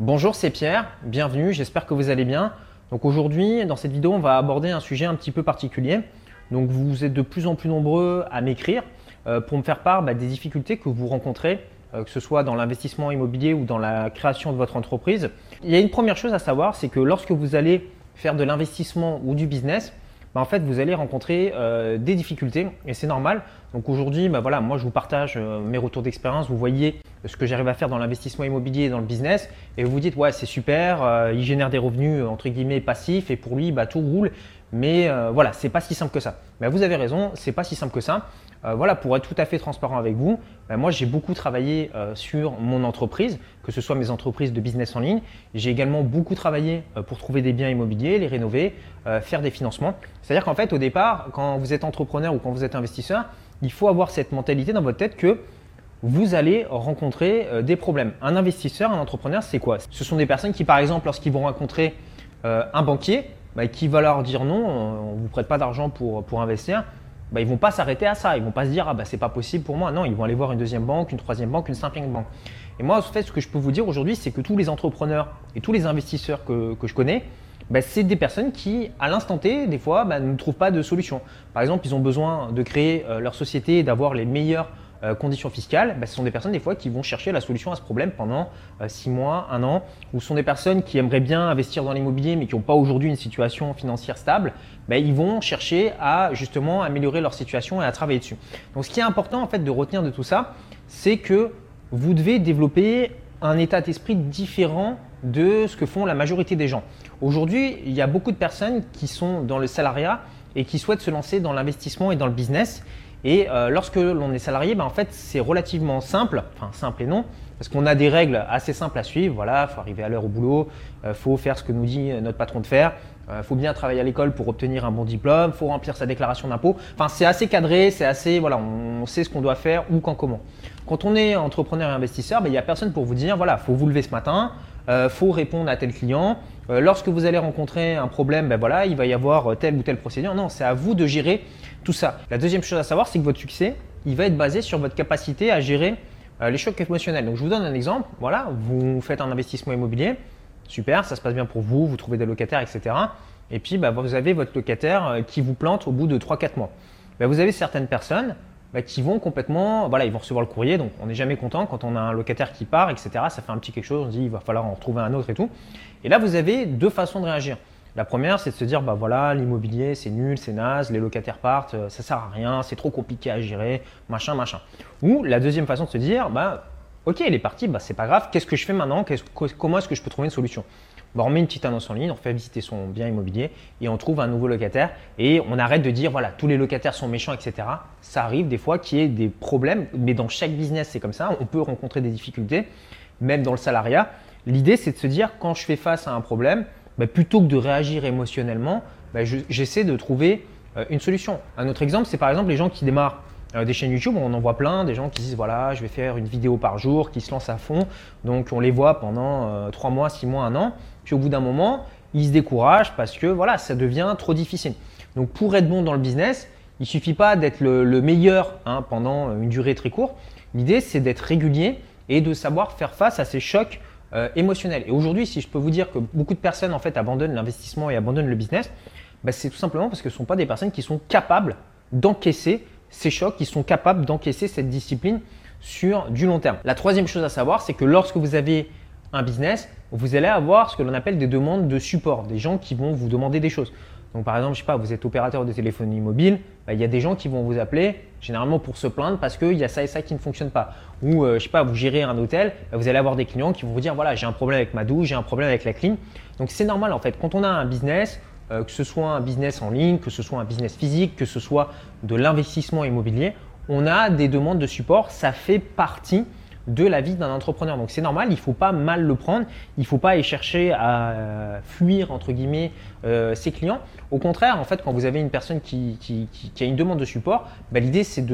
Bonjour, c'est Pierre, bienvenue, j'espère que vous allez bien. Donc aujourd'hui, dans cette vidéo, on va aborder un sujet un petit peu particulier. Donc vous êtes de plus en plus nombreux à m'écrire euh, pour me faire part bah, des difficultés que vous rencontrez, euh, que ce soit dans l'investissement immobilier ou dans la création de votre entreprise. Il y a une première chose à savoir, c'est que lorsque vous allez faire de l'investissement ou du business, bah, en fait, vous allez rencontrer euh, des difficultés et c'est normal. Donc aujourd'hui, bah, voilà, moi je vous partage euh, mes retours d'expérience. Vous voyez ce que j'arrive à faire dans l'investissement immobilier et dans le business et vous vous dites ouais c'est super, euh, il génère des revenus entre guillemets passifs et pour lui bah, tout roule. Mais voilà, c'est pas si simple que ça. Mais vous avez raison, c'est pas si simple que ça. Euh, voilà, pour être tout à fait transparent avec vous, ben, moi j'ai beaucoup travaillé euh, sur mon entreprise, que ce soit mes entreprises de business en ligne. J'ai également beaucoup travaillé euh, pour trouver des biens immobiliers, les rénover, faire des financements. C'est-à-dire qu'en fait, au départ, quand vous êtes entrepreneur ou quand vous êtes investisseur, il faut avoir cette mentalité dans votre tête que vous allez rencontrer des problèmes. Un investisseur, un entrepreneur, c'est quoi? Ce sont des personnes qui, par exemple, lorsqu'ils vont rencontrer un banquier, ben, qui va leur dire non, on ne vous prête pas d'argent pour, pour investir, bah, ils vont pas s'arrêter à ça. Ils vont pas se dire ah bah c'est pas possible pour moi. Non, ils vont aller voir une deuxième banque, une troisième banque, une cinquième banque. Et moi, en fait, ce que je peux vous dire aujourd'hui, c'est que tous les entrepreneurs et tous les investisseurs que, je connais, bah, c'est des personnes qui, à l'instant T, des fois, bah, ne trouvent pas de solution. Par exemple, ils ont besoin de créer euh, leur société et d'avoir les meilleurs euh, conditions fiscales, bah, ce sont des personnes des fois qui vont chercher la solution à ce problème pendant 6 euh, mois, 1 an, ou ce sont des personnes qui aimeraient bien investir dans l'immobilier mais qui n'ont pas aujourd'hui une situation financière stable, bah, ils vont chercher à justement améliorer leur situation et à travailler dessus. Donc ce qui est important en fait de retenir de tout ça, c'est que vous devez développer un état d'esprit différent de ce que font la majorité des gens. Aujourd'hui, il y a beaucoup de personnes qui sont dans le salariat et qui souhaitent se lancer dans l'investissement et dans le business et euh, lorsque l'on est salarié, ben, en fait, c'est relativement simple, enfin simple et non, parce qu'on a des règles assez simples à suivre. Voilà, faut arriver à l'heure au boulot, euh, faut faire ce que nous dit notre patron de faire, euh, faut bien travailler à l'école pour obtenir un bon diplôme, faut remplir sa déclaration d'impôt. Enfin, c'est assez cadré, c'est assez, voilà, on sait ce qu'on doit faire ou quand comment. Quand on est entrepreneur et investisseur, ben, il n'y a personne pour vous dire, voilà, faut vous lever ce matin, euh, faut répondre à tel client. Lorsque vous allez rencontrer un problème, ben voilà, il va y avoir telle ou telle procédure. Non, c'est à vous de gérer tout ça. La deuxième chose à savoir, c'est que votre succès, il va être basé sur votre capacité à gérer euh, les chocs émotionnels. Donc je vous donne un exemple. Voilà, vous faites un investissement immobilier, super, ça se passe bien pour vous, vous trouvez des locataires, etc. Et puis bah, vous avez votre locataire euh, qui vous plante au bout de 3-4 mois. Bah, vous avez certaines personnes bah, qui vont complètement, voilà, ils vont recevoir le courrier, donc on n'est jamais content quand on a un locataire qui part, etc. Ça fait un petit quelque chose, on dit il va falloir en retrouver un autre et tout. Et là, vous avez deux façons de réagir. La première, c'est de se dire, bah voilà, l'immobilier, c'est nul, c'est naze, les locataires partent, euh, ça sert à rien, c'est trop compliqué à gérer, machin, machin. Ou la deuxième façon de se dire, bah ok, il est parti, bah c'est pas grave, qu'est-ce que je fais maintenant Comment est-ce que je peux trouver une solution? Bah, on met une petite annonce en ligne, on fait visiter son bien immobilier et on trouve un nouveau locataire et on arrête de dire voilà tous les locataires sont méchants etc. Ça arrive des fois qu'il y ait des problèmes, mais dans chaque business c'est comme ça, on peut rencontrer des difficultés, même dans le salariat. L'idée c'est de se dire quand je fais face à un problème, bah, plutôt que de réagir émotionnellement, bah, j'essaie de trouver euh, une solution. Un autre exemple, c'est par exemple les gens qui démarrent euh, des chaînes YouTube, on en voit plein, des gens qui disent voilà, je vais faire une vidéo par jour, qui se lancent à fond. Donc on les voit pendant 3 euh, mois, 6 mois, 1 an. Puis au bout d'un moment, ils se découragent parce que voilà, ça devient trop difficile. Donc pour être bon dans le business, il suffit pas d'être le, meilleur hein, pendant une durée très courte. L'idée, c'est d'être régulier et de savoir faire face à ces chocs euh, émotionnels. Et aujourd'hui, si je peux vous dire que beaucoup de personnes en fait abandonnent l'investissement et abandonnent le business, bah, c'est tout simplement parce que ce ne sont pas des personnes qui sont capables d'encaisser ces chocs, qui sont capables d'encaisser cette discipline sur du long terme. La troisième chose à savoir, c'est que lorsque vous avez un business, vous allez avoir ce que l'on appelle des demandes de support, des gens qui vont vous demander des choses. Donc par exemple, je sais pas, vous êtes opérateur de téléphonie mobile, bah, il y a des gens qui vont vous appeler généralement pour se plaindre parce qu'il y a ça et ça qui ne fonctionne pas. Ou euh, je sais pas, vous gérez un hôtel, bah, vous allez avoir des clients qui vont vous dire voilà, j'ai un problème avec ma douche, j'ai un problème avec la clim. Donc c'est normal en fait. Quand on a un business, euh, que ce soit un business en ligne, que ce soit un business physique, que ce soit de l'investissement immobilier, on a des demandes de support. Ça fait partie de la vie d'un entrepreneur. Donc c'est normal, il ne faut pas mal le prendre, il ne faut pas aller chercher à euh, fuir entre guillemets euh, ses clients. Au contraire, en fait, quand vous avez une personne qui, a une demande de support, bah, l'idée c'est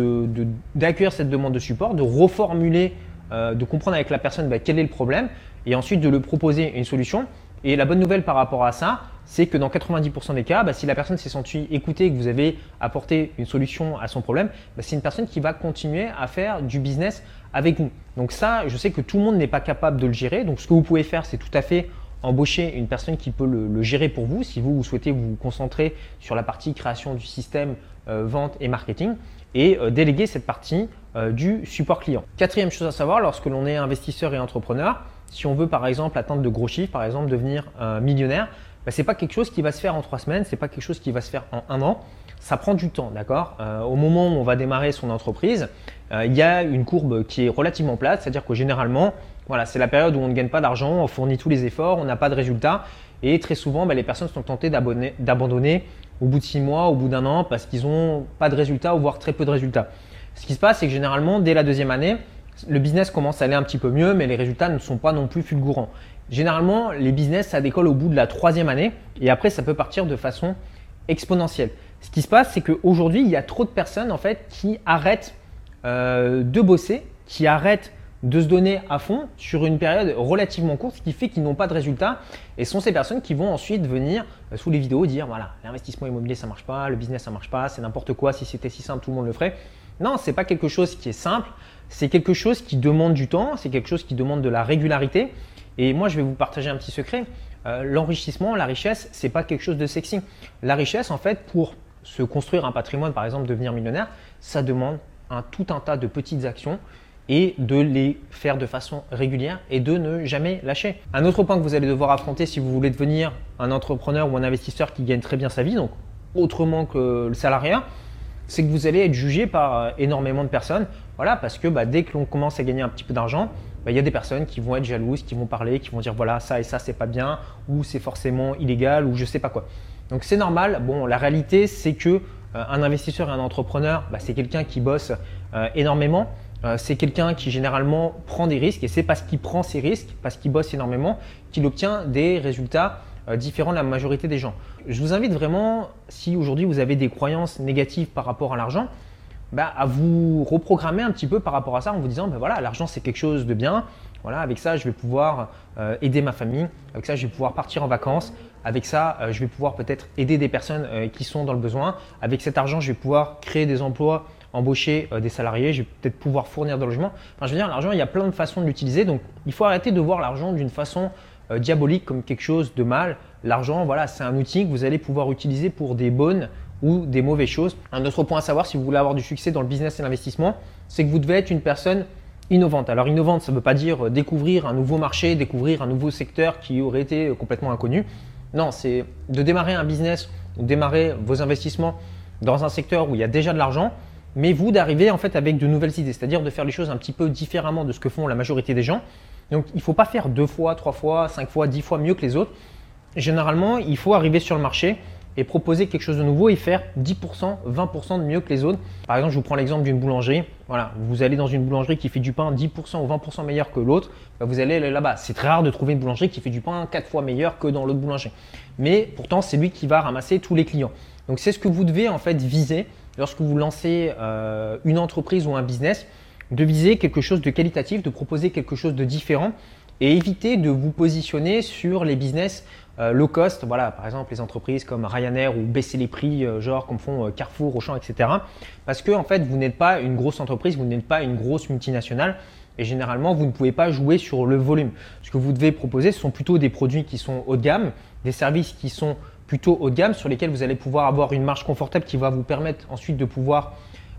d'accueillir cette demande de support, de reformuler, de comprendre avec la personne bah, quel est le problème et ensuite de lui proposer une solution Et la bonne nouvelle par rapport à ça, c'est que dans 90% des cas, bah, si la personne s'est sentie écoutée et que vous avez apporté une solution à son problème, bah, c'est une personne qui va continuer à faire du business avec vous. Donc ça, je sais que tout le monde n'est pas capable de le gérer. Donc ce que vous pouvez faire, c'est tout à fait embaucher une personne qui peut le, gérer pour vous si vous, souhaitez vous concentrer sur la partie création du système, euh, vente et marketing et euh, déléguer cette partie euh, du support client. Quatrième chose à savoir, lorsque l'on est investisseur et entrepreneur, si on veut par exemple atteindre de gros chiffres, par exemple devenir millionnaire, bah, ce n'est pas quelque chose qui va se faire en trois semaines, ce n'est pas quelque chose qui va se faire en un an. Ça prend du temps, d'accord? Au moment où on va démarrer son entreprise, il y a une courbe qui est relativement plate, c'est-à-dire que généralement, voilà, c'est la période où on ne gagne pas d'argent, on fournit tous les efforts, on n'a pas de résultats. Et très souvent, bah, les personnes sont tentées d'abandonner au bout de six mois, au bout d'un an, parce qu'ils n'ont pas de résultats ou voire très peu de résultats. Ce qui se passe, c'est que généralement, dès la deuxième année, le business commence à aller un petit peu mieux, mais les résultats ne sont pas non plus fulgurants. Généralement, les business, ça décolle au bout de la troisième année, et après, ça peut partir de façon exponentielle. Ce qui se passe, c'est qu'aujourd'hui, il y a trop de personnes en fait qui arrêtent euh, de bosser, qui arrêtent de se donner à fond sur une période relativement courte, ce qui fait qu'ils n'ont pas de résultats. Et ce sont ces personnes qui vont ensuite venir euh, sous les vidéos dire voilà, l'investissement immobilier ça marche pas, le business ça marche pas, c'est n'importe quoi. Si c'était si simple, tout le monde le ferait. Non, c'est pas quelque chose qui est simple. C'est quelque chose qui demande du temps. C'est quelque chose qui demande de la régularité. Et moi, je vais vous partager un petit secret. Euh, l'enrichissement, la richesse, c'est pas quelque chose de sexy. La richesse, en fait, pour se construire un patrimoine, par exemple, devenir millionnaire, ça demande un tout un tas de petites actions et de les faire de façon régulière et de ne jamais lâcher. Un autre point que vous allez devoir affronter si vous voulez devenir un entrepreneur ou un investisseur qui gagne très bien sa vie, donc autrement que le salariat, c'est que vous allez être jugé par euh, énormément de personnes. Voilà, parce que bah, dès que l'on commence à gagner un petit peu d'argent, bah, il y a des personnes qui vont être jalouses, qui vont parler, qui vont dire voilà, ça et ça, c'est pas bien, ou c'est forcément illégal, ou je sais pas quoi. Donc c'est normal. Bon, la réalité, c'est que euh, un investisseur et un entrepreneur, bah, c'est quelqu'un qui bosse euh, énormément. C'est quelqu'un qui généralement prend des risques et c'est parce qu'il prend ces risques, parce qu'il bosse énormément, qu'il obtient des résultats euh, différents de la majorité des gens. Je vous invite vraiment, si aujourd'hui vous avez des croyances négatives par rapport à l'argent, bah, à vous reprogrammer un petit peu par rapport à ça en vous disant ben voilà, l'argent c'est quelque chose de bien. Voilà, avec ça, je vais pouvoir euh, aider ma famille. Avec ça, je vais pouvoir partir en vacances. Avec ça, je vais pouvoir peut-être aider des personnes qui sont dans le besoin. Avec cet argent, je vais pouvoir créer des emplois embaucher euh, des salariés, je vais peut-être pouvoir fournir de logement. Enfin, je veux dire, l'argent, il y a plein de façons de l'utiliser. Donc, il faut arrêter de voir l'argent d'une façon euh, diabolique comme quelque chose de mal. L'argent, voilà, c'est un outil que vous allez pouvoir utiliser pour des bonnes ou des mauvaises choses. Un autre point à savoir si vous voulez avoir du succès dans le business et l'investissement, c'est que vous devez être une personne innovante. Alors innovante, ça ne veut pas dire euh, découvrir un nouveau marché, découvrir un nouveau secteur qui aurait été complètement inconnu. Non, c'est de démarrer un business ou démarrer vos investissements dans un secteur où il y a déjà de l'argent mais vous d'arriver en fait avec de nouvelles idées, c'est-à-dire de faire les choses un petit peu différemment de ce que font la majorité des gens. Donc il ne faut pas faire deux fois, trois fois, cinq fois, dix fois mieux que les autres. Généralement, il faut arriver sur le marché et proposer quelque chose de nouveau et faire 10%, 20% de mieux que les autres. Par exemple, je vous prends l'exemple d'une boulangerie. Voilà, vous allez dans une boulangerie qui fait du pain 10% ou 20% meilleur que l'autre, bah, vous allez là-bas. C'est très rare de trouver une boulangerie qui fait du pain 4 fois meilleur que dans l'autre boulangerie. Mais pourtant, c'est lui qui va ramasser tous les clients. Donc c'est ce que vous devez en fait viser lorsque vous lancez euh, une entreprise ou un business, de viser quelque chose de qualitatif, de proposer quelque chose de différent et éviter de vous positionner sur les business euh, low cost, voilà, par exemple les entreprises comme Ryanair ou baisser les prix, euh, genre comme font Carrefour, Auchan, etc. Parce que en fait, vous n'êtes pas une grosse entreprise, vous n'êtes pas une grosse multinationale. Et généralement, vous ne pouvez pas jouer sur le volume. Ce que vous devez proposer, ce sont plutôt des produits qui sont haut de gamme, des services qui sont plutôt haut de gamme sur lesquels vous allez pouvoir avoir une marge confortable qui va vous permettre ensuite de pouvoir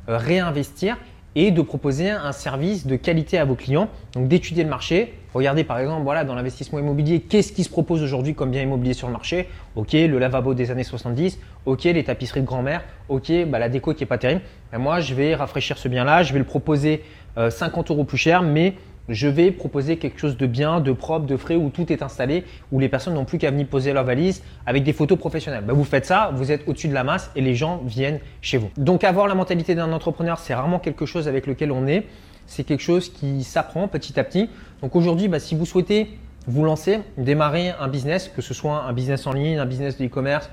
euh, réinvestir et de proposer un service de qualité à vos clients. Donc d'étudier le marché. Regardez par exemple voilà, dans l'investissement immobilier, qu'est-ce qui se propose aujourd'hui comme bien immobilier sur le marché? Ok, le lavabo des années 70, ok, les tapisseries de grand-mère, ok, bah, la déco qui n'est pas terrible. Ben, moi, je vais rafraîchir ce bien-là, je vais le proposer 50 euh, euros plus cher, mais je vais proposer quelque chose de bien, de propre, de frais, où tout est installé, où les personnes n'ont plus qu'à venir poser leur valise avec des photos professionnelles. Bah, vous faites ça, vous êtes au-dessus de la masse et les gens viennent chez vous. Donc avoir la mentalité d'un entrepreneur, c'est rarement quelque chose avec lequel on est. C'est quelque chose qui s'apprend petit à petit. Donc aujourd'hui, bah, si vous souhaitez vous lancer, démarrer un business, que ce soit un business en ligne, un business de e-commerce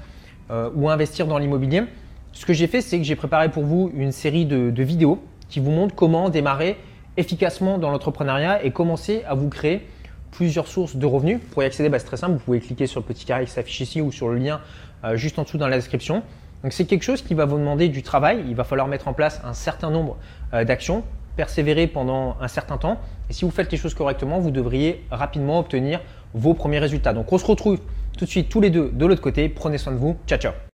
euh, ou investir dans l'immobilier, ce que j'ai fait, c'est que j'ai préparé pour vous une série de vidéos qui vous montrent comment démarrer efficacement dans l'entrepreneuriat et commencer à vous créer plusieurs sources de revenus. Pour y accéder, bah, c'est très simple. Vous pouvez cliquer sur le petit carré qui s'affiche ici ou sur le lien euh, juste en dessous dans la description. Donc c'est quelque chose qui va vous demander du travail. Il va falloir mettre en place un certain nombre euh, d'actions, persévérer pendant un certain temps. Et si vous faites les choses correctement, vous devriez rapidement obtenir vos premiers résultats. Donc on se retrouve tout de suite tous les deux de l'autre côté. Prenez soin de vous. Ciao ciao